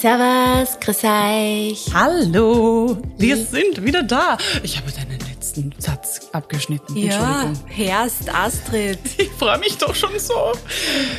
Servus, grüß euch. Hallo, wir sind wieder da. Ich habe deinen letzten Satz abgeschnitten. Ja. Herrst Astrid. Ich freue mich doch schon so.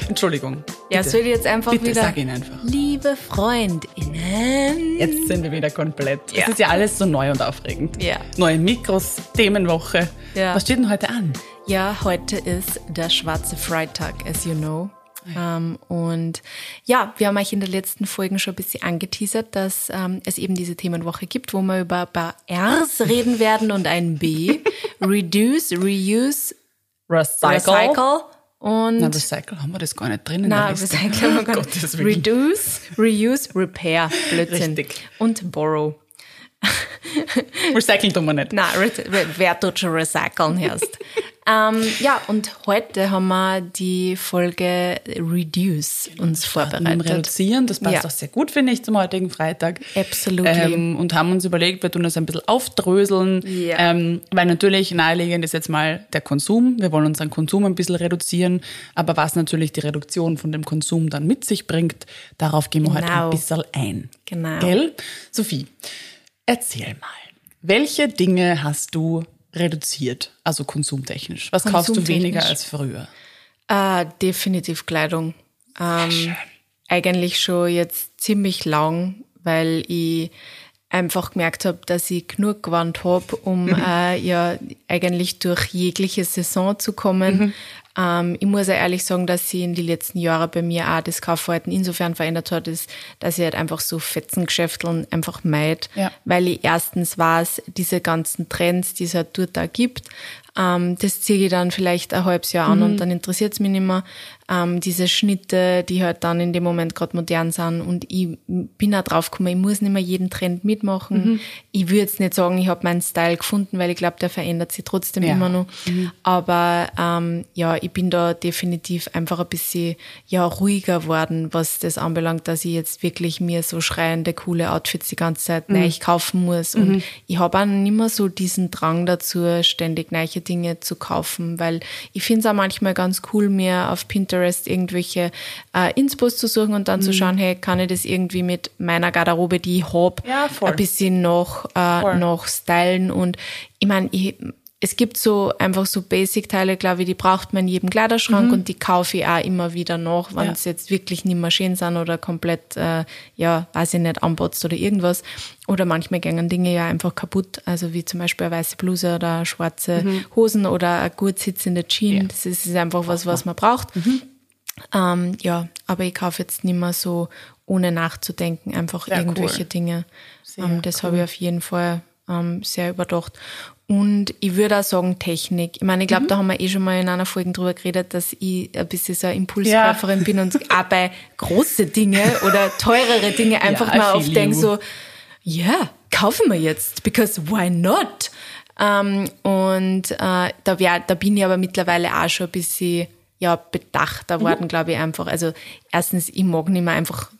Entschuldigung. Ja, Bitte. soll ich jetzt einfach Bitte, wieder. sag ihn einfach. Liebe FreundInnen. Jetzt sind wir wieder komplett. Ja. Es ist ja alles so neu und aufregend. Ja. Neue Mikros, Themenwoche. Ja. Was steht denn heute an? Ja, heute ist der schwarze Freitag, as you know. Ähm, und ja, wir haben euch in den letzten Folgen schon ein bisschen angeteasert, dass ähm, es eben diese Themenwoche gibt, wo wir über ein paar R's reden werden und ein B. Reduce, Reuse, Recycle. Recycle und Na, Recycle haben wir das gar nicht drin. in Liste. Recycle haben wir gar nicht. Reduce, Reuse, Repair. Blödsinn. Richtig. Und Borrow. Recyceln tun wir nicht. Re wer tut schon recyceln erst? ähm, ja, und heute haben wir die Folge Reduce uns vorbereitet. Reduzieren, das passt Ja. auch sehr gut, finde ich, zum heutigen Freitag. Absolutely. Ähm, und haben uns überlegt, wir tun das ein bisschen aufdröseln, Ja. ähm, weil natürlich naheliegend ist jetzt mal der Konsum. Wir wollen unseren Konsum ein bisschen reduzieren, aber was natürlich die Reduktion von dem Konsum dann mit sich bringt, darauf gehen wir heute Genau. ein bisschen ein. Genau. Gell? Sophie, erzähl mal, welche Dinge hast du reduziert, also konsumtechnisch? Was kaufst du weniger als früher? Äh, definitiv Kleidung. Ähm, eigentlich schon jetzt ziemlich lang, weil ich einfach gemerkt habe, dass ich genug gewandt habe, um äh, ja eigentlich durch jegliche Saison zu kommen. Ähm, ich muss ja ehrlich sagen, dass sich in den letzten Jahren bei mir auch das Kaufverhalten insofern verändert hat, ist, dass ich halt einfach so Fetzengeschäfteln einfach meid, Ja. weil ich erstens weiß, diese ganzen Trends, die es halt dort da gibt, ähm, das ziehe ich dann vielleicht ein halbes Jahr an und dann interessiert es mich nicht mehr. Ähm, diese Schnitte, die halt dann in dem Moment gerade modern sind und ich bin auch drauf gekommen, ich muss nicht mehr jeden Trend mitmachen. Ich würde jetzt nicht sagen, ich habe meinen Style gefunden, weil ich glaube, der verändert sich trotzdem Ja. immer noch. Aber ähm, ja, ich bin da definitiv einfach ein bisschen ja, ruhiger worden, was das anbelangt, dass ich jetzt wirklich mir so schreiende, coole Outfits die ganze Zeit neu kaufen muss. Und ich habe auch nicht mehr so diesen Drang dazu, ständig neue Dinge zu kaufen, weil ich finde es auch manchmal ganz cool, mir auf Pinterest irgendwelche äh, Inspos zu suchen und dann zu schauen, hey, kann ich das irgendwie mit meiner Garderobe, die ich hab, Ja, ein bisschen noch, äh, noch stylen. Und ich meine, es gibt so einfach so Basic-Teile, glaube ich, die braucht man in jedem Kleiderschrank und die kaufe ich auch immer wieder noch, wenn Ja. es jetzt wirklich nicht mehr schön sind oder komplett, äh, ja, weiß ich nicht, anbotzt oder irgendwas. Oder manchmal gehen Dinge ja einfach kaputt, also wie zum Beispiel eine weiße Bluse oder schwarze Hosen oder eine gut sitzende Jeans. Ja. Das ist, ist einfach was, was man braucht. Ähm, ja, aber ich kaufe jetzt nicht mehr so, ohne nachzudenken, einfach Sehr irgendwelche cool. Dinge. Ähm, das habe ich auf jeden Fall ähm, sehr überdacht. Und ich würde auch sagen Technik. Ich meine, ich Mhm. glaube, da haben wir eh schon mal in einer Folge drüber geredet, dass ich ein bisschen so eine Impulskäuferin bin und auch bei große Dinge oder teurere Dinge einfach I mal oft denke so, ja, kaufen wir jetzt, because why not? Ähm, und äh, da, wär, da bin ich aber mittlerweile auch schon ein bisschen ja, bedachter worden, glaube ich einfach. Also erstens, ich mag nicht mehr einfach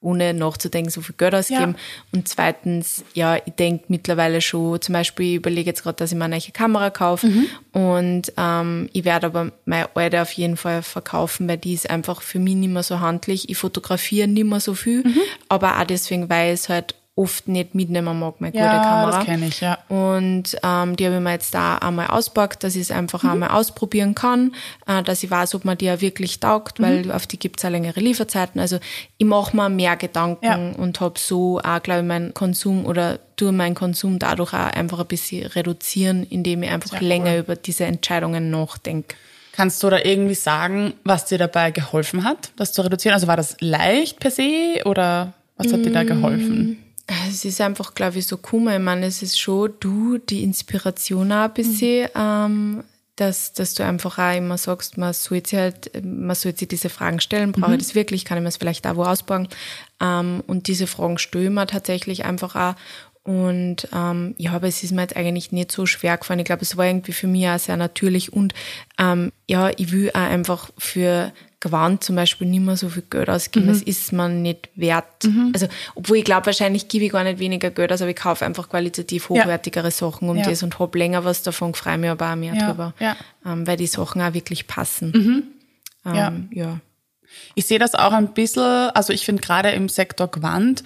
ohne nachzudenken, so viel Geld ausgeben. Ja. Und zweitens, ja, ich denke mittlerweile schon, zum Beispiel, ich überlege jetzt gerade, dass ich mir eine neue Kamera kaufe und ähm, ich werde aber meine alte auf jeden Fall verkaufen, weil die ist einfach für mich nicht mehr so handlich. Ich fotografiere nicht mehr so viel, aber auch deswegen, weil es halt oft nicht mitnehmen mag, meine gute Ja, Kamera. das kenne ich, ja. Und ähm, die habe ich mir jetzt da einmal auspackt, dass ich es einfach einmal ausprobieren kann, äh, dass ich weiß, ob man die ja wirklich taugt, weil auf die gibt's auch längere Lieferzeiten. Also ich mache mir mehr Gedanken Ja. und habe so auch, glaube ich, meinen Konsum oder tue meinen Konsum dadurch auch einfach ein bisschen reduzieren, indem ich einfach Sehr länger cool. über diese Entscheidungen nachdenke. Kannst du da irgendwie sagen, was dir dabei geholfen hat, das zu reduzieren? Also war das leicht per se oder was hat dir da geholfen? Es ist einfach, glaube ich, so cool. Ich meine, es ist schon du, die Inspiration auch ein bisschen, ähm, dass, dass du einfach auch immer sagst, man sollte sich halt, man sollte sich diese Fragen stellen, brauche ich das wirklich, kann ich mir das vielleicht auch wo ausbauen? Ähm, und diese Fragen mir tatsächlich einfach auch. Und ähm, ja, aber es ist mir jetzt eigentlich nicht so schwer gefallen. Ich glaube, es war irgendwie für mich auch sehr natürlich. Und ähm, ja, ich will auch einfach für Gewand zum Beispiel nicht mehr so viel Geld ausgeben. Das ist man nicht wert. Also, obwohl ich glaube, wahrscheinlich gebe ich gar nicht weniger Geld aus, aber ich kaufe einfach qualitativ Ja. hochwertigere Sachen um Ja. das und habe länger was davon, freue mich aber auch mehr Ja, drüber. ja. Ähm, weil die Sachen auch wirklich passen. Ja. Ähm, ja. Ich sehe das auch ein bisschen, also ich finde gerade im Sektor Quant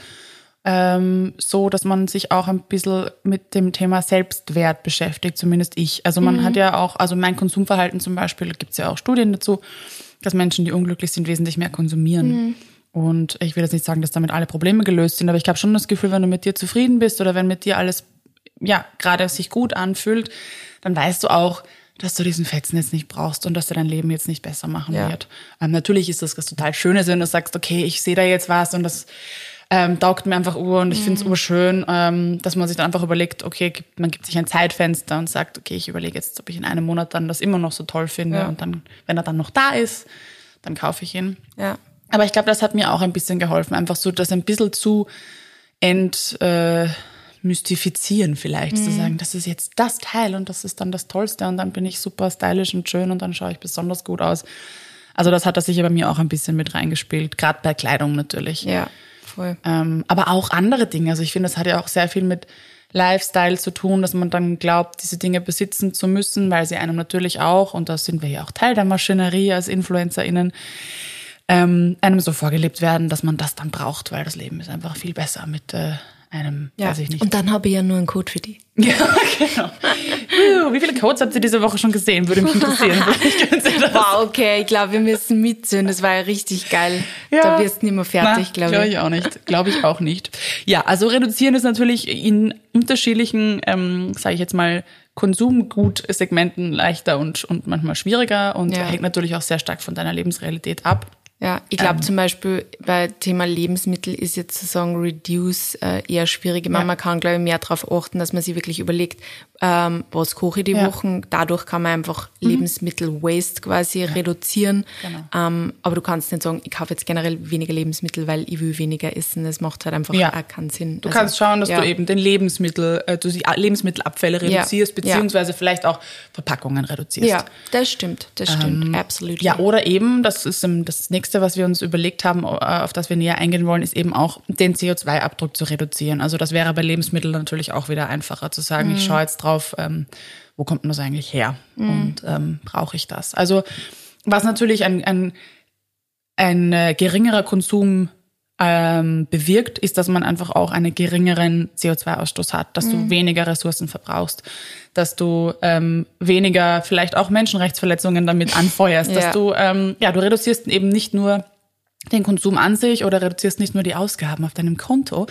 ähm, so, dass man sich auch ein bisschen mit dem Thema Selbstwert beschäftigt, zumindest ich. Also man mhm. hat ja auch, also mein Konsumverhalten zum Beispiel, gibt es ja auch Studien dazu, dass Menschen, die unglücklich sind, wesentlich mehr konsumieren. Mhm. Und ich will jetzt nicht sagen, dass damit alle Probleme gelöst sind, aber ich habe schon das Gefühl, wenn du mit dir zufrieden bist oder wenn mit dir alles, ja, gerade sich gut anfühlt, dann weißt du auch, dass du diesen Fetzen jetzt nicht brauchst und dass er dein Leben jetzt nicht besser machen ja. wird. Ähm, natürlich ist das was total Schönes, wenn du sagst, okay, ich sehe da jetzt was und das ähm, taugt mir einfach ur und ich finde es mhm. urschön, ähm, dass man sich dann einfach überlegt, okay, man gibt sich ein Zeitfenster und sagt, okay, ich überlege jetzt, ob ich in einem Monat dann das immer noch so toll finde ja. und dann, wenn er dann noch da ist, dann kaufe ich ihn. Ja. Aber ich glaube, das hat mir auch ein bisschen geholfen, einfach so das ein bisschen zu entmystifizieren äh, vielleicht, mhm. zu sagen, das ist jetzt das Teil und das ist dann das Tollste und dann bin ich super stylisch und schön und dann schaue ich besonders gut aus. Also das hat das sicher bei mir auch ein bisschen mit reingespielt, gerade bei Kleidung natürlich. Ja, voll. Ähm, aber auch andere Dinge. Also ich finde, das hat ja auch sehr viel mit Lifestyle zu tun, dass man dann glaubt, diese Dinge besitzen zu müssen, weil sie einem natürlich auch, und da sind wir ja auch Teil der Maschinerie als InfluencerInnen, ähm, einem so vorgelebt werden, dass man das dann braucht, weil das Leben ist einfach viel besser mit äh, einem, ja. weiß ich nicht. Und dann habe ich ja nur einen Code für die. Ja, genau. Wie viele Codes habt ihr diese Woche schon gesehen? Würde mich interessieren. wow, okay, ich glaube, wir müssen mitsünden. Das war ja richtig geil. Ja. Da wirst du nicht mehr fertig, glaube ich. Glaube ich auch nicht. Glaube ich auch nicht. Ja, also reduzieren ist natürlich in unterschiedlichen, ähm, sage ich jetzt mal, Konsumgutsegmenten leichter und, und manchmal schwieriger und ja. hängt natürlich auch sehr stark von deiner Lebensrealität ab. Ja, ich glaube ähm, zum Beispiel bei Thema Lebensmittel ist jetzt zu sagen Reduce äh, eher schwierig. Ja. Man kann, glaube ich, mehr darauf achten, dass man sich wirklich überlegt, ähm, was koche ich die ja. Wochen. Dadurch kann man einfach mhm. Lebensmittel-Waste quasi ja. reduzieren. Genau. Ähm, aber du kannst nicht sagen, ich kaufe jetzt generell weniger Lebensmittel, weil ich will weniger essen. Das macht halt einfach auch keinen Sinn. Du also, kannst schauen, dass du eben den Lebensmittel, äh, du die Lebensmittelabfälle reduzierst, beziehungsweise vielleicht auch Verpackungen reduzierst. Ja, das stimmt, das stimmt, ähm, absolut. Ja, oder eben, das ist das nächste nächste, was wir uns überlegt haben, äh, auf das wir näher eingehen wollen, ist eben auch den CO2-Abdruck zu reduzieren. Also das wäre bei Lebensmitteln natürlich auch wieder einfacher zu sagen, mhm. ich schaue jetzt drauf, ähm, wo kommt denn das eigentlich her mhm. und ähm, brauche ich das? Also was natürlich ein, ein, ein äh, geringerer Konsum ähm, bewirkt, ist, dass man einfach auch einen geringeren CO2-Ausstoß hat, dass mhm. du weniger Ressourcen verbrauchst, dass du ähm, weniger vielleicht auch Menschenrechtsverletzungen damit anfeuerst, ja. dass du ähm, ja du reduzierst eben nicht nur den Konsum an sich oder reduzierst nicht nur die Ausgaben auf deinem Konto,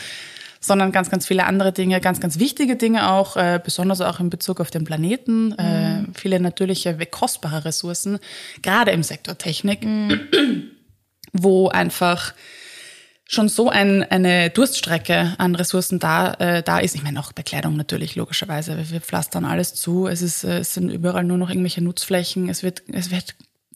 sondern ganz, ganz viele andere Dinge, ganz, ganz wichtige Dinge auch, äh, besonders auch in Bezug auf den Planeten, äh, mhm. viele natürliche, kostbare Ressourcen, gerade im Sektor Technik, mhm. wo einfach schon so ein, eine Durststrecke an Ressourcen da, äh, da ist. Ich meine, auch Bekleidung natürlich, logischerweise. Wir pflastern alles zu. Es, ist, äh, es sind überall nur noch irgendwelche Nutzflächen. Es wird, es wird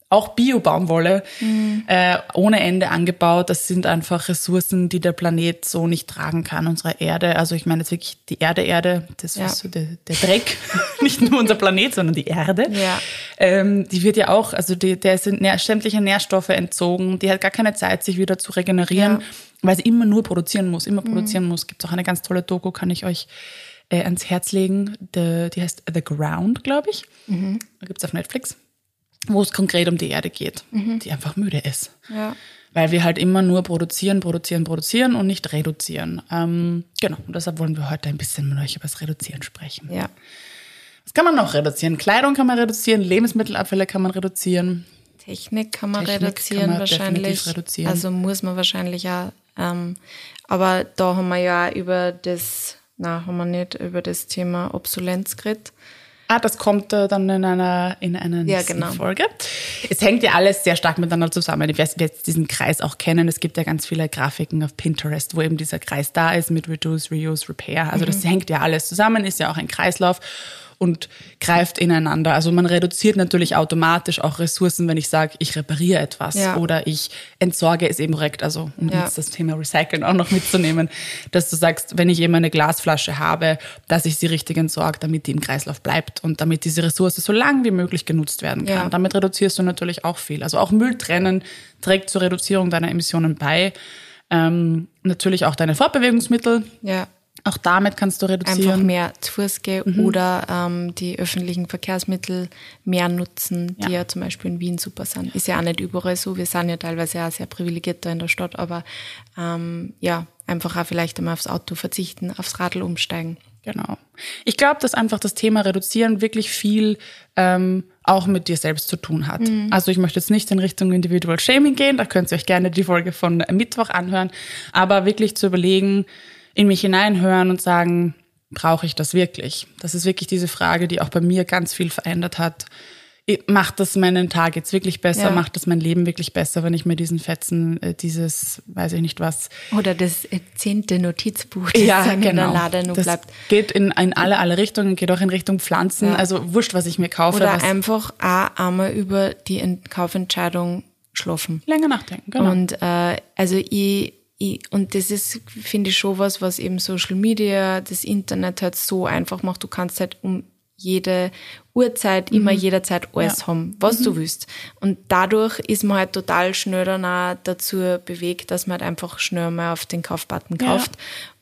auch Bio-Baumwolle mhm. äh, ohne Ende angebaut. Das sind einfach Ressourcen, die der Planet so nicht tragen kann, unsere Erde. Also ich meine jetzt wirklich die Erde, Erde, das ja. ist so der, der Dreck, nicht nur unser Planet, sondern die Erde. Ja. Ähm, die wird ja auch, also die, der sind nähr, sämtliche Nährstoffe entzogen, die hat gar keine Zeit, sich wieder zu regenerieren, ja. weil sie immer nur produzieren muss, immer mhm. produzieren muss. Gibt auch eine ganz tolle Doku, kann ich euch äh, ans Herz legen. Die, die heißt The Ground, glaube ich. Mhm. Gibt es auf Netflix wo es konkret um die Erde geht, mhm. die einfach müde ist. Ja. Weil wir halt immer nur produzieren, produzieren, produzieren und nicht reduzieren. Ähm, genau, und deshalb wollen wir heute ein bisschen mit euch über das Reduzieren sprechen. Ja. Was kann man noch reduzieren? Kleidung kann man reduzieren, Lebensmittelabfälle kann man reduzieren. Technik kann man Technik reduzieren kann man wahrscheinlich. Reduzieren. Also muss man wahrscheinlich auch. Ähm, aber da haben wir ja über das, na, haben wir nicht über das Thema Obsolenz geredet. Ah, das kommt äh, dann in einer, in einer ja, genau. Folge. Es hängt ja alles sehr stark miteinander zusammen. Ich weiß, wir jetzt diesen Kreis auch kennen. Es gibt ja ganz viele Grafiken auf Pinterest, wo eben dieser Kreis da ist mit Reduce, Reuse, Repair. Also mhm. das hängt ja alles zusammen, ist ja auch ein Kreislauf und greift ineinander. Also man reduziert natürlich automatisch auch Ressourcen, wenn ich sage, ich repariere etwas ja. oder ich entsorge es eben direkt. Also um ja. jetzt das Thema Recyceln auch noch mitzunehmen, dass du sagst, wenn ich eben eine Glasflasche habe, dass ich sie richtig entsorge, damit die im Kreislauf bleibt und damit diese Ressource so lang wie möglich genutzt werden kann. Ja. Damit reduzierst du natürlich auch viel. Also auch Müll trennen trägt zur Reduzierung deiner Emissionen bei. Ähm, natürlich auch deine Fortbewegungsmittel. Ja Auch damit kannst du reduzieren. Einfach mehr zu Fuß gehen mhm. oder ähm, die öffentlichen Verkehrsmittel mehr nutzen, die ja. ja. zum Beispiel in Wien super sind. Ist ja auch nicht überall so. Wir sind ja teilweise auch sehr privilegiert da in der Stadt, aber ähm, ja, einfach auch vielleicht einmal aufs Auto verzichten, aufs Radl umsteigen. Genau. Ich glaube, dass einfach das Thema Reduzieren wirklich viel ähm, auch mit dir selbst zu tun hat. Mhm. Also ich möchte jetzt nicht in Richtung Individual Shaming gehen, da könnt ihr euch gerne die Folge von Mittwoch anhören, aber wirklich zu überlegen, in mich hineinhören und sagen, brauche ich das wirklich? Das ist wirklich diese Frage, die auch bei mir ganz viel verändert hat macht das meinen Tag jetzt wirklich besser, ja. macht das mein Leben wirklich besser, wenn ich mir diesen Fetzen, äh, dieses, weiß ich nicht was. Oder das zehnte Notizbuch, das ja, genau. in der Lade nur das bleibt. Geht in, in alle, alle Richtungen, geht auch in Richtung Pflanzen, ja. also wurscht, was ich mir kaufe. Oder einfach auch einmal über die Kaufentscheidung schlafen. Länger nachdenken, genau. Und äh, also ich ich, und das ist, finde ich, schon was, was eben Social Media, das Internet halt so einfach macht. Du kannst halt um jede Uhrzeit, mhm. immer jederzeit alles ja. haben, was mhm. du willst. Und dadurch ist man halt total schnell dann auch dazu bewegt, dass man halt einfach schnell mal auf den Kaufbutton kauft.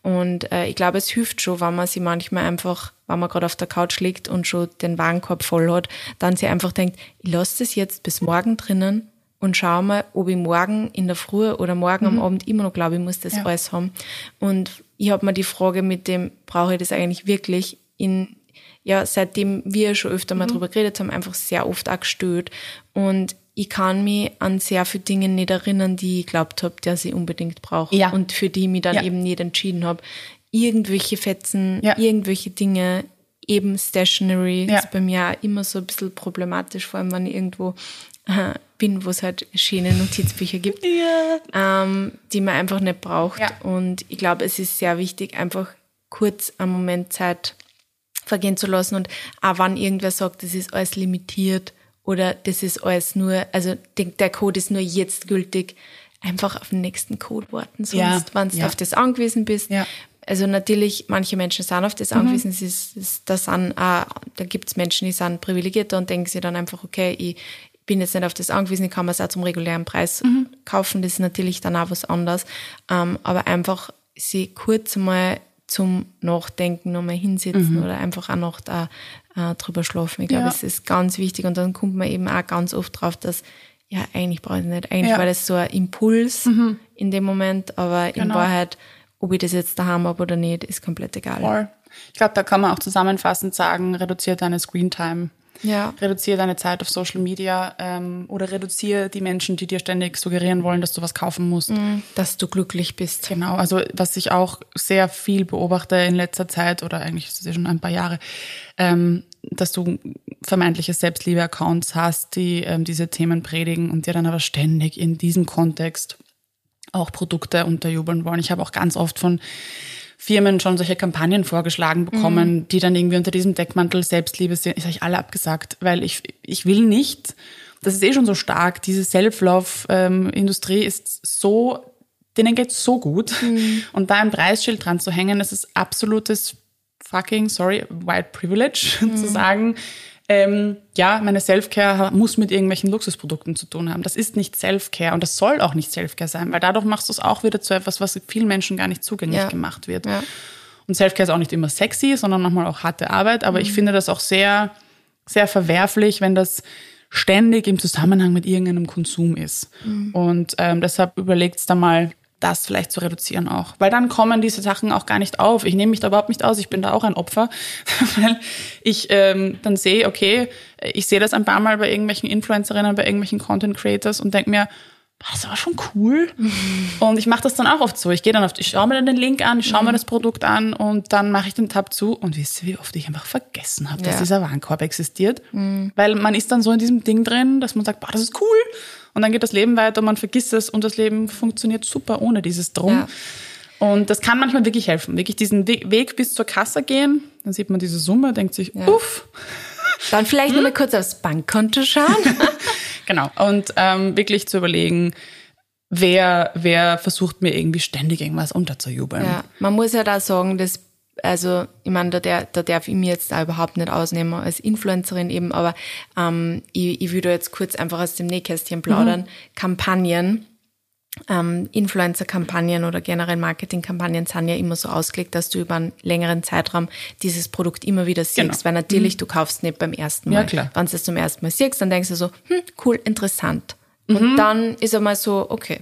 Ja. Und äh, ich glaube, es hilft schon, wenn man sich manchmal einfach, wenn man gerade auf der Couch liegt und schon den Warenkorb voll hat, dann sich einfach denkt, ich lasse das jetzt bis morgen drinnen und schau mal, ob ich morgen in der Früh oder morgen mhm. am Abend immer noch glaube, ich muss das ja. alles haben. Und ich habe mir die Frage mit dem, brauche ich das eigentlich wirklich in ja, seitdem wir schon öfter mal mhm. drüber geredet haben, einfach sehr oft auch gestört. Und ich kann mich an sehr viele Dinge nicht erinnern, die ich glaubt habe, dass ich unbedingt brauche. Ja. Und für die ich mich dann ja. eben nicht entschieden habe. Irgendwelche Fetzen, ja. irgendwelche Dinge, eben Stationery ist bei mir auch immer so ein bisschen problematisch, vor allem wenn ich irgendwo bin, wo es halt schöne Notizbücher gibt, ja. ähm, die man einfach nicht braucht. Ja. Und ich glaube, es ist sehr wichtig, einfach kurz einen Moment Zeit vergehen zu lassen. Und auch wenn irgendwer sagt, das ist alles limitiert oder das ist alles nur, also der Code ist nur jetzt gültig, einfach auf den nächsten Code warten, sonst, ja, wenn du auf das angewiesen bist. Ja. Also natürlich, manche Menschen sind auf das mhm. angewiesen. Es ist, es, das sind auch, da gibt es Menschen, die sind privilegierter und denken sich dann einfach, okay, ich bin jetzt nicht auf das angewiesen, ich kann mir es auch zum regulären Preis mhm. kaufen. Das ist natürlich dann auch was anderes. Ähm, aber einfach sie kurz mal zum Nachdenken nochmal hinsetzen mhm. oder einfach auch noch da äh, drüber schlafen. Ich glaube, ja. es ist ganz wichtig und dann kommt man eben auch ganz oft drauf, dass ja, eigentlich brauche ich nicht. Eigentlich ja. war das so ein Impuls mhm. in dem Moment, aber genau. in Wahrheit, ob ich das jetzt daheim habe oder nicht, ist komplett egal. Voll. Ich glaube, da kann man auch zusammenfassend sagen, reduziert deine Screentime ja. Reduziere deine Zeit auf Social Media ähm, oder reduziere die Menschen, die dir ständig suggerieren wollen, dass du was kaufen musst. Mhm, dass du glücklich bist. Genau, also was ich auch sehr viel beobachte in letzter Zeit oder eigentlich ist es ja schon ein paar Jahre, ähm, dass du vermeintliche Selbstliebe-Accounts hast, die ähm, diese Themen predigen und dir dann aber ständig in diesem Kontext auch Produkte unterjubeln wollen. Ich habe auch ganz oft von Firmen schon solche Kampagnen vorgeschlagen bekommen, mhm. die dann irgendwie unter diesem Deckmantel Selbstliebe sind. Ich sage alle abgesagt, weil ich, ich will nicht. Das ist eh schon so stark. Diese Self-Love-Industrie ähm, ist so, denen geht's so gut. Mhm. Und da ein Preisschild dran zu hängen, das ist absolutes fucking, sorry, white privilege, mhm. zu sagen, ähm, ja, meine Self-Care muss mit irgendwelchen Luxusprodukten zu tun haben. Das ist nicht Self-Care und das soll auch nicht Self-Care sein, weil dadurch machst du es auch wieder zu etwas, was vielen Menschen gar nicht zugänglich ja. gemacht wird. Ja. Und Self-Care ist auch nicht immer sexy, sondern manchmal auch harte Arbeit, aber mhm. ich finde das auch sehr, sehr verwerflich, wenn das ständig im Zusammenhang mit irgendeinem Konsum ist. Mhm. Und ähm, deshalb überlegt da mal, das vielleicht zu reduzieren auch. Weil dann kommen diese Sachen auch gar nicht auf. Ich nehme mich da überhaupt nicht aus, ich bin da auch ein Opfer, weil ich ähm, dann sehe, okay, ich sehe das ein paar Mal bei irgendwelchen Influencerinnen, bei irgendwelchen Content Creators und denke mir, das war schon cool. Mhm. Und ich mache das dann auch oft so. Ich gehe dann auf, ich schaue mir dann den Link an, ich schaue mhm. mir das Produkt an und dann mache ich den Tab zu und wisst ihr, wie oft ich einfach vergessen habe, ja. dass dieser Warenkorb existiert. Mhm. Weil man ist dann so in diesem Ding drin, dass man sagt, boah, das ist cool. Und dann geht das Leben weiter, man vergisst es und das Leben funktioniert super ohne dieses Drum. Ja. Und das kann manchmal wirklich helfen. Wirklich diesen Weg bis zur Kasse gehen, dann sieht man diese Summe, denkt sich, ja. uff. Dann vielleicht hm? nur mal kurz aufs Bankkonto schauen. genau. Und ähm, wirklich zu überlegen, wer, wer versucht mir irgendwie ständig irgendwas unterzujubeln. Ja, man muss ja da sagen, das also ich meine, da, der, da darf ich mir jetzt da überhaupt nicht ausnehmen als Influencerin eben, aber ähm, ich, ich würde jetzt kurz einfach aus dem Nähkästchen plaudern. Mhm. Kampagnen ähm, Influencer-Kampagnen oder generell Marketing-Kampagnen sind ja immer so ausgelegt, dass du über einen längeren Zeitraum dieses Produkt immer wieder siehst. Genau. Weil natürlich, mhm. du kaufst nicht beim ersten Mal. Ja, klar. Wenn du es zum ersten Mal siehst, dann denkst du so, hm, cool, interessant. Mhm. Und dann ist einmal so, okay,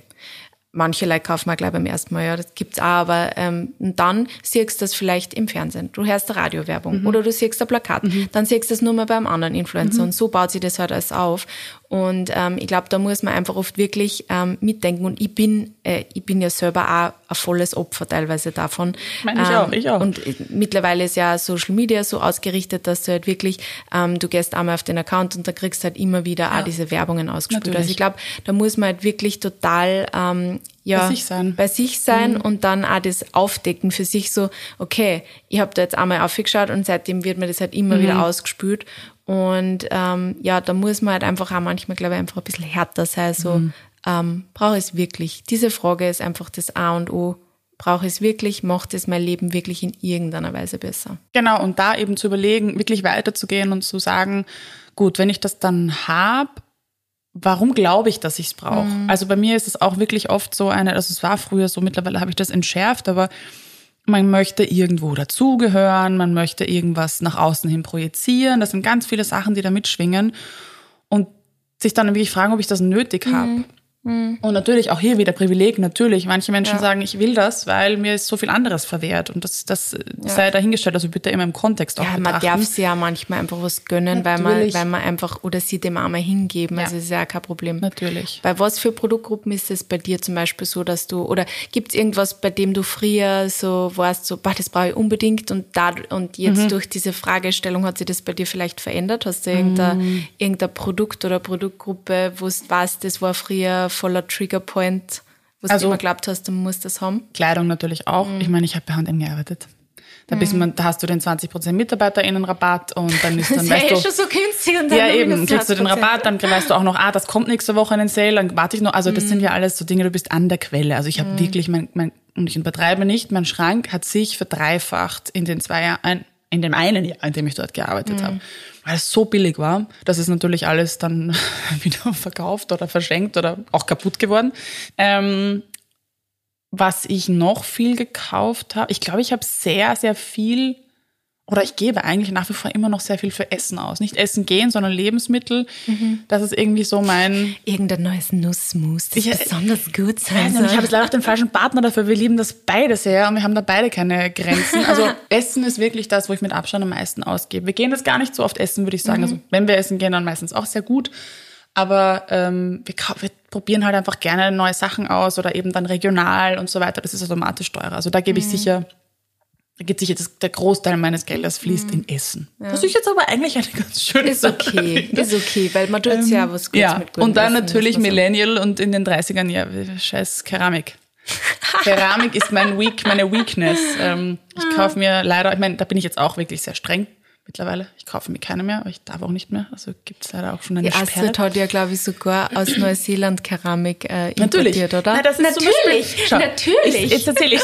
Manche Leute kaufen wir gleich beim ersten Mal, ja, das gibt's auch, aber ähm, dann siehst du das vielleicht im Fernsehen. Du hörst eine Radiowerbung mhm. oder du siehst ein Plakat. Mhm. Dann siehst du das nur mal beim anderen Influencer mhm. und so baut sich das halt alles auf. Und ähm, ich glaube, da muss man einfach oft wirklich ähm, mitdenken. Und ich bin, äh, ich bin ja selber auch ein volles Opfer teilweise davon. Meine ich ähm, auch, ich auch. Und mittlerweile ist ja Social Media so ausgerichtet, dass du halt wirklich, ähm, du gehst einmal auf den Account und da kriegst halt immer wieder ja. auch diese Werbungen ausgespielt. Natürlich. Also ich glaube, da muss man halt wirklich total ähm, ja, bei sich sein, bei sich sein mhm. und dann auch das Aufdecken für sich so, okay, ich habe da jetzt einmal aufgeschaut und seitdem wird mir das halt immer mhm. wieder ausgespült und ähm, ja, da muss man halt einfach auch manchmal, glaube ich, einfach ein bisschen härter sein. So, mhm. ähm, brauche ich es wirklich? Diese Frage ist einfach das A und O. Brauche ich es wirklich? Macht es mein Leben wirklich in irgendeiner Weise besser? Genau, und da eben zu überlegen, wirklich weiterzugehen und zu sagen, gut, wenn ich das dann habe, warum glaube ich, dass ich es brauche? Mhm. Also bei mir ist es auch wirklich oft so eine, also es war früher so, mittlerweile habe ich das entschärft, aber man möchte irgendwo dazugehören, man möchte irgendwas nach außen hin projizieren. Das sind ganz viele Sachen, die da mitschwingen. Und sich dann wirklich fragen, ob ich das nötig habe. Mhm. Mhm. Und natürlich auch hier wieder Privileg, natürlich. Manche Menschen ja. sagen, ich will das, weil mir ist so viel anderes verwehrt. Und das, das ja. sei dahingestellt, also bitte immer im Kontext auch Ja, betrachten. man darf sie ja manchmal einfach was gönnen, weil man, weil man einfach, oder sie dem einmal hingeben. Ja. Also das ist ja kein Problem. Natürlich. Bei was für Produktgruppen ist es bei dir zum Beispiel so, dass du, oder gibt es irgendwas, bei dem du früher so warst, so, bah, das brauche ich unbedingt und da, und jetzt mhm. durch diese Fragestellung hat sich das bei dir vielleicht verändert? Hast du irgendein, mhm. irgendein Produkt oder Produktgruppe, wo du weißt, das war früher voller Triggerpoint, wo also, du immer glaubt hast, du musst das haben? Kleidung natürlich auch. Mhm. Ich meine, ich habe bei H&M gearbeitet. Da, bist mhm. man, da hast du den 20% MitarbeiterInnen-Rabatt und dann ist dann, weißt ja du... Schon so günstig und dann Ja, eben, kriegst du den Rabatt, dann weißt du auch noch, ah, das kommt nächste Woche in den Sale, dann warte ich noch. Also das mhm. sind ja alles so Dinge, du bist an der Quelle. Also ich habe mhm. wirklich, mein, mein, und ich übertreibe nicht, mein Schrank hat sich verdreifacht in den zwei Jahren, in dem einen Jahr, in dem ich dort gearbeitet mhm. habe weil es so billig war. Das ist natürlich alles dann wieder verkauft oder verschenkt oder auch kaputt geworden. Ähm, was ich noch viel gekauft habe, ich glaube, ich habe sehr, sehr viel oder ich gebe eigentlich nach wie vor immer noch sehr viel für Essen aus. Nicht Essen gehen, sondern Lebensmittel. Mhm. Das ist irgendwie so mein... Irgendein neues Nussmus, das ich, besonders gut sein soll. Ich habe jetzt leider auch den falschen Partner dafür. Wir lieben das beide sehr und wir haben da beide keine Grenzen. Also Essen ist wirklich das, wo ich mit Abstand am meisten ausgebe. Wir gehen das gar nicht so oft essen, würde ich sagen. Mhm. Also wenn wir essen gehen, dann meistens auch sehr gut. Aber ähm, wir, wir probieren halt einfach gerne neue Sachen aus oder eben dann regional und so weiter. Das ist automatisch teurer. Also da gebe ich mhm. sicher geht sich jetzt der Großteil meines Geldes fließt mhm. in Essen. Ja. Was ich jetzt aber eigentlich eine ganz schöne ist okay, ist okay, weil man tut ja ähm, was Gutes ja. mit Und dann Essen, natürlich Millennial und in den 30ern, ja, scheiß Keramik. Keramik ist mein Weak, meine Weakness. Ähm, ich ah. kaufe mir leider, ich meine, da bin ich jetzt auch wirklich sehr streng mittlerweile. Ich kaufe mir keine mehr, aber ich darf auch nicht mehr. Also gibt es leider auch schon eine Die Sperre. Astrid hat ja, glaube ich, sogar aus Neuseeland Keramik äh, importiert, natürlich. oder? Nein, das ist natürlich, Beispiel, schau, natürlich. Ich, jetzt erzähle ich,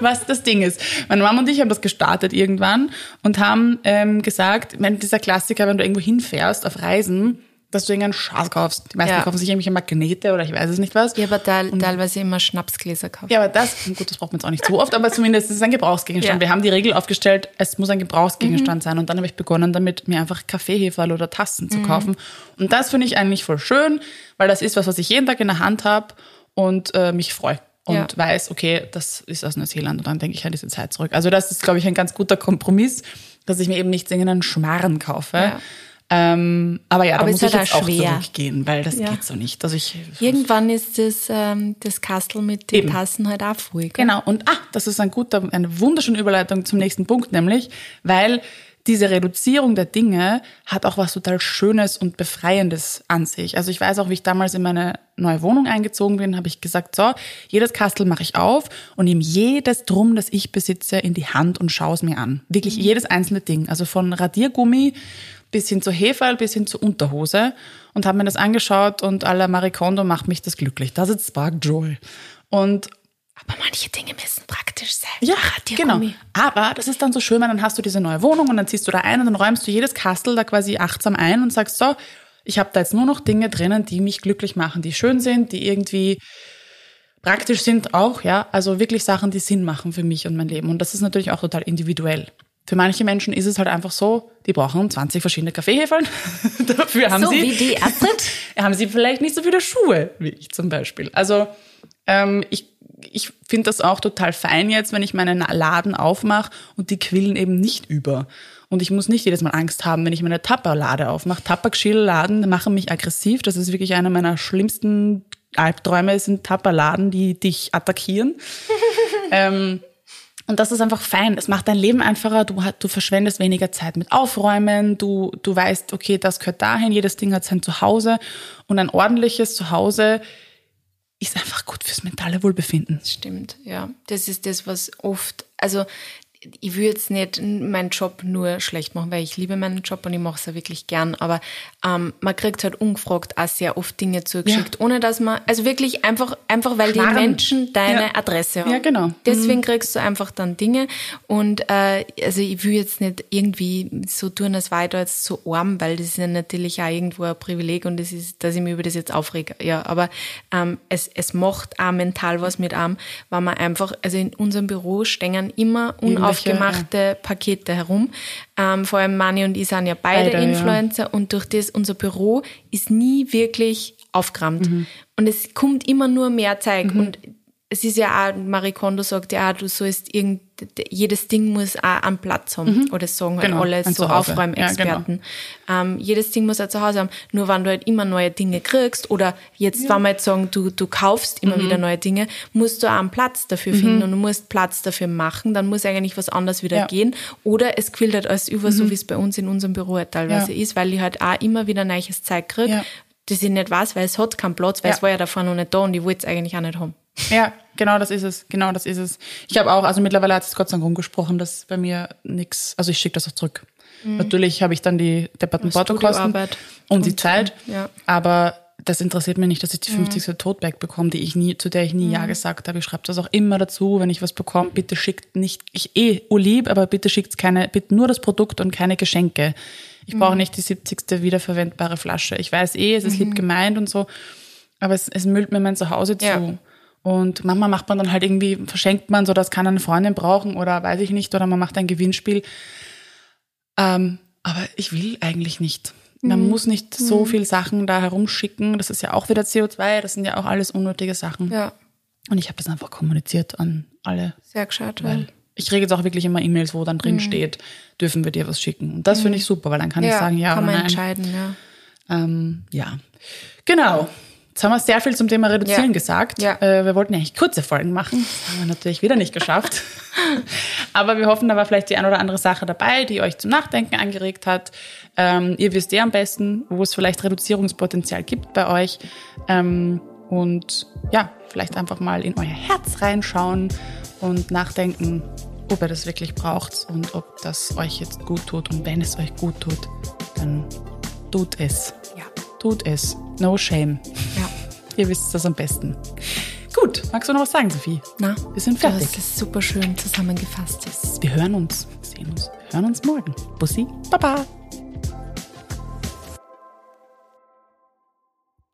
was das Ding ist. Meine Mama und ich haben das gestartet irgendwann und haben ähm, gesagt, ich meine, dieser Klassiker, wenn du irgendwo hinfährst auf Reisen, dass du irgendeinen Schatz kaufst. Die meisten ja. kaufen sich irgendwelche Magnete oder ich weiß es nicht was. Ja, aber teil, teilweise immer Schnapsgläser kaufen. Ja, aber das, gut, das braucht man jetzt auch nicht so oft, aber zumindest ist es ein Gebrauchsgegenstand. Ja. Wir haben die Regel aufgestellt, es muss ein Gebrauchsgegenstand mhm. sein. Und dann habe ich begonnen damit, mir einfach Kaffeeheferl oder Tassen zu mhm. kaufen. Und das finde ich eigentlich voll schön, weil das ist was, was ich jeden Tag in der Hand habe und äh, mich freue und ja. weiß, okay, das ist aus Neuseeland und dann denke ich an diese Zeit zurück. Also das ist, glaube ich, ein ganz guter Kompromiss, dass ich mir eben nicht irgendeinen Schmarren kaufe, ja. Ähm, aber ja, aber da muss ich jetzt auch schwer. zurückgehen, weil das ja. geht so nicht. Also ich, Irgendwann ist das, ähm, das Kastel mit den eben. Tassen halt auch voll. Genau. Und ah, das ist ein guter, eine wunderschöne Überleitung zum nächsten Punkt, nämlich, weil diese Reduzierung der Dinge hat auch was total Schönes und Befreiendes an sich. Also ich weiß auch, wie ich damals in meine neue Wohnung eingezogen bin, habe ich gesagt, so, jedes Kastel mache ich auf und nehme jedes Drum, das ich besitze, in die Hand und schaue es mir an. Wirklich mhm. jedes einzelne Ding. Also von Radiergummi bis hin zu Heferl, bis hin zur Unterhose und habe mir das angeschaut und à la Marie Kondo macht mich das glücklich. Das ist Spark Joy. Und aber manche Dinge müssen praktisch sein. Ja, genau. Aber das ist dann so schön, weil dann hast du diese neue Wohnung und dann ziehst du da ein und dann räumst du jedes Kastel da quasi achtsam ein und sagst so, ich habe da jetzt nur noch Dinge drinnen, die mich glücklich machen, die schön sind, die irgendwie praktisch sind auch, ja. Also wirklich Sachen, die Sinn machen für mich und mein Leben. Und das ist natürlich auch total individuell. Für manche Menschen ist es halt einfach so, die brauchen 20 verschiedene Kaffeehefeln. Dafür haben so sie, wie die Astrid? haben sie vielleicht nicht so viele Schuhe wie ich zum Beispiel. Also ähm, ich, ich finde das auch total fein jetzt, wenn ich meinen Laden aufmache und die quillen eben nicht über. Und ich muss nicht jedes Mal Angst haben, wenn ich meine Tapperlade aufmache. Tappergeschirrladen machen mich aggressiv. Das ist wirklich einer meiner schlimmsten Albträume, sind Tapperladen, die dich attackieren. ähm, und das ist einfach fein. Es macht dein Leben einfacher. Du, du verschwendest weniger Zeit mit Aufräumen. Du, du weißt, okay, das gehört dahin. Jedes Ding hat sein Zuhause. Und ein ordentliches Zuhause ist einfach gut fürs mentale Wohlbefinden. Stimmt, ja. Das ist das, was oft, also ich will jetzt nicht meinen Job nur schlecht machen, weil ich liebe meinen Job und ich mache es ja wirklich gern, aber ähm, man kriegt halt ungefragt auch sehr oft Dinge zugeschickt, ja. ohne dass man, also wirklich einfach, einfach weil Schmarrn. die Menschen deine ja. Adresse haben. Ja, genau. Deswegen mhm. kriegst du einfach dann Dinge und äh, also ich will jetzt nicht irgendwie so tun, als war ich da jetzt so arm, weil das ist ja natürlich auch irgendwo ein Privileg und das ist, dass ich mich über das jetzt aufrege. Ja, aber ähm, es, es macht auch mental was mit einem, weil man einfach, also in unserem Büro stehen immer unauf aufgemachte. Pakete herum. Ähm, vor allem Mani und ich sind ja beide, beide Influencer ja. und durch das unser Büro ist nie wirklich aufgerammt. Mhm. Und es kommt immer nur mehr Zeug. Mhm. Und es ist ja auch, Marie Kondo sagt ja, du sollst irgend, jedes Ding muss auch einen Platz haben. Mhm. Oder sagen halt genau, alle so Aufräumexperten. Ja, genau. ähm, jedes Ding muss auch zu Hause haben. Nur wenn du halt immer neue Dinge kriegst oder jetzt, ja. wenn wir jetzt sagen, du, du kaufst immer mhm. wieder neue Dinge, musst du auch einen Platz dafür mhm. finden und du musst Platz dafür machen. Dann muss eigentlich was anderes wieder ja. gehen. Oder es quillt halt alles über, so mhm. wie es bei uns in unserem Büro halt teilweise ist, weil ich halt auch immer wieder neues Zeug kriege, das ich nicht weiß, weil es hat keinen Platz, weil es war ja davor noch nicht da und ich wollte es eigentlich auch nicht haben. Ja, genau das ist es. Genau das ist es. Ich habe auch, also mittlerweile hat es Gott sei Dank rumgesprochen, dass bei mir nichts, also ich schicke das auch zurück. Mhm. Natürlich habe ich dann die depperten Portokosten und die Zeit, ja. aber das interessiert mich nicht, dass ich die 50. Mhm. Toteback bekomme, die ich nie, zu der ich nie mhm. Ja gesagt habe. Ich schreibe das auch immer dazu, wenn ich was bekomme. Bitte schickt nicht, ich eh lieb, aber bitte schickt keine, bitte nur das Produkt und keine Geschenke. Ich mhm. brauche nicht die 70. wiederverwendbare Flasche. Ich weiß eh, es ist lieb mhm. gemeint und so, aber es, es müllt mir mein Zuhause zu. Ja. Und manchmal macht man dann halt irgendwie, verschenkt man so, das kann eine Freundin brauchen oder weiß ich nicht, oder man macht ein Gewinnspiel. Ähm, aber ich will eigentlich nicht. Man mhm. muss nicht so mhm. viel Sachen da herumschicken. Das ist ja auch wieder CO2, das sind ja auch alles unnötige Sachen. Ja. Und ich habe das einfach kommuniziert an alle. Sehr gescheit, weil ich kriege jetzt auch wirklich immer E-Mails, wo dann drin mhm. steht, dürfen wir dir was schicken. Und das mhm. finde ich super, weil dann kann ja, ich sagen, ja kann oder man nein. entscheiden, ja. Ähm, ja. Genau. Jetzt haben wir sehr viel zum Thema Reduzieren ja. gesagt. Ja. Äh, wir wollten eigentlich kurze Folgen machen. Das haben wir natürlich wieder nicht geschafft. Aber wir hoffen, da war vielleicht die ein oder andere Sache dabei, die euch zum Nachdenken angeregt hat. Ähm, ihr wisst ja am besten, wo es vielleicht Reduzierungspotenzial gibt bei euch. Ähm, und ja, vielleicht einfach mal in euer Herz reinschauen und nachdenken, ob ihr das wirklich braucht und ob das euch jetzt gut tut. Und wenn es euch gut tut, dann tut es. Ja. Tut es. No shame. Ja. Ihr wisst das am besten. Gut, magst du noch was sagen, Sophie? Na, wir sind fertig. Das ist super schön zusammengefasst. Wir hören uns, sehen uns, hören uns morgen. Bussi, Baba.